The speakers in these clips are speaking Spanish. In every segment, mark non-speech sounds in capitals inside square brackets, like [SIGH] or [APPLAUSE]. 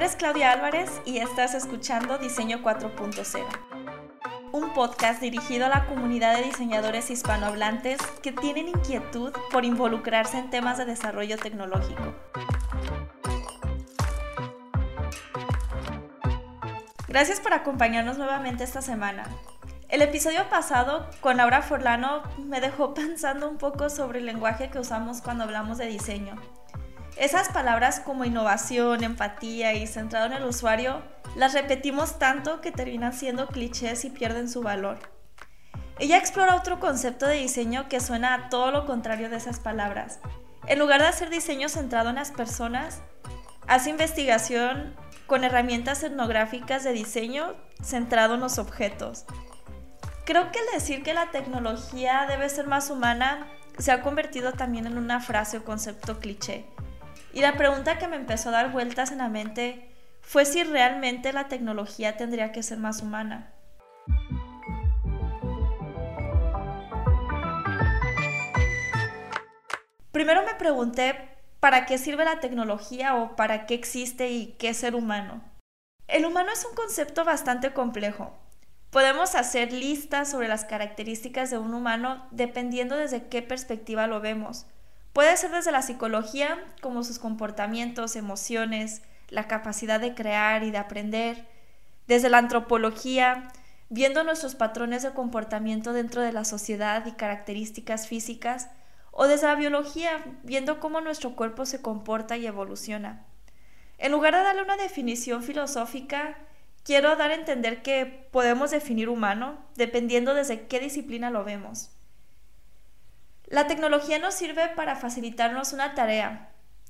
es Claudia Álvarez y estás escuchando Diseño 4.0, un podcast dirigido a la comunidad de diseñadores hispanohablantes que tienen inquietud por involucrarse en temas de desarrollo tecnológico. Gracias por acompañarnos nuevamente esta semana. El episodio pasado con Laura Forlano me dejó [LAUGHS] pensando un poco sobre el lenguaje que usamos cuando hablamos de diseño. Esas palabras como innovación, empatía y centrado en el usuario las repetimos tanto que terminan siendo clichés y pierden su valor. Ella explora otro concepto de diseño que suena a todo lo contrario de esas palabras. En lugar de hacer diseño centrado en las personas, hace investigación con herramientas etnográficas de diseño centrado en los objetos. Creo que el decir que la tecnología debe ser más humana se ha convertido también en una frase o concepto cliché. Y la pregunta que me empezó a dar vueltas en la mente fue si realmente la tecnología tendría que ser más humana. Primero me pregunté para qué sirve la tecnología o para qué existe y qué ser humano. El humano es un concepto bastante complejo. Podemos hacer listas sobre las características de un humano dependiendo desde qué perspectiva lo vemos. Puede ser desde la psicología, como sus comportamientos, emociones, la capacidad de crear y de aprender, desde la antropología, viendo nuestros patrones de comportamiento dentro de la sociedad y características físicas, o desde la biología, viendo cómo nuestro cuerpo se comporta y evoluciona. En lugar de darle una definición filosófica, Quiero dar a entender que podemos definir humano dependiendo desde qué disciplina lo vemos. La tecnología nos sirve para facilitarnos una tarea.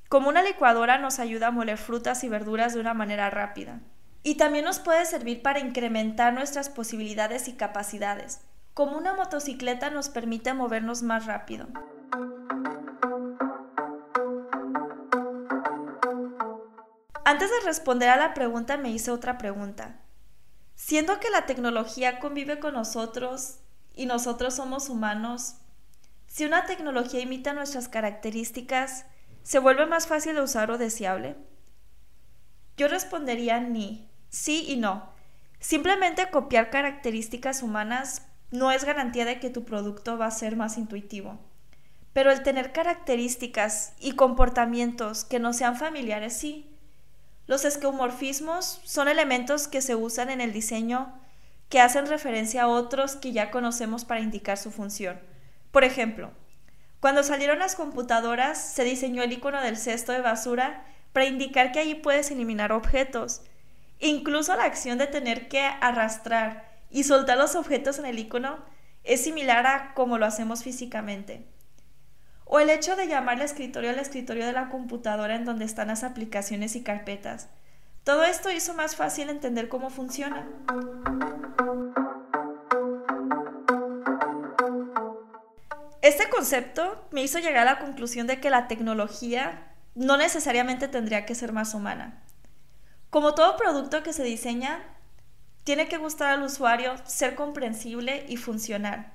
Como una licuadora nos ayuda a moler frutas y verduras de una manera rápida. Y también nos puede servir para incrementar nuestras posibilidades y capacidades. Como una motocicleta nos permite movernos más rápido. Antes de responder a la pregunta me hice otra pregunta. Siendo que la tecnología convive con nosotros y nosotros somos humanos, si una tecnología imita nuestras características, ¿se vuelve más fácil de usar o deseable? Yo respondería ni, sí y no. Simplemente copiar características humanas no es garantía de que tu producto va a ser más intuitivo. Pero el tener características y comportamientos que no sean familiares sí. Los esquemorfismos son elementos que se usan en el diseño que hacen referencia a otros que ya conocemos para indicar su función. Por ejemplo, cuando salieron las computadoras se diseñó el icono del cesto de basura para indicar que allí puedes eliminar objetos. Incluso la acción de tener que arrastrar y soltar los objetos en el icono es similar a como lo hacemos físicamente. O el hecho de llamar el escritorio al escritorio de la computadora en donde están las aplicaciones y carpetas. Todo esto hizo más fácil entender cómo funciona. Este concepto me hizo llegar a la conclusión de que la tecnología no necesariamente tendría que ser más humana. Como todo producto que se diseña, tiene que gustar al usuario, ser comprensible y funcionar.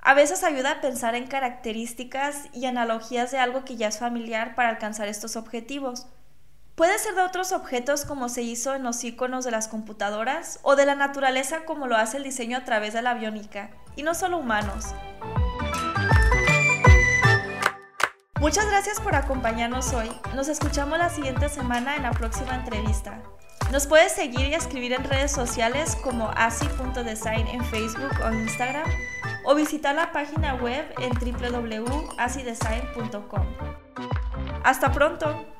A veces ayuda a pensar en características y analogías de algo que ya es familiar para alcanzar estos objetivos. Puede ser de otros objetos como se hizo en los iconos de las computadoras o de la naturaleza como lo hace el diseño a través de la biónica, y no solo humanos. Muchas gracias por acompañarnos hoy. Nos escuchamos la siguiente semana en la próxima entrevista. Nos puedes seguir y escribir en redes sociales como asi.design en Facebook o Instagram o visitar la página web en www.acidesign.com. Hasta pronto.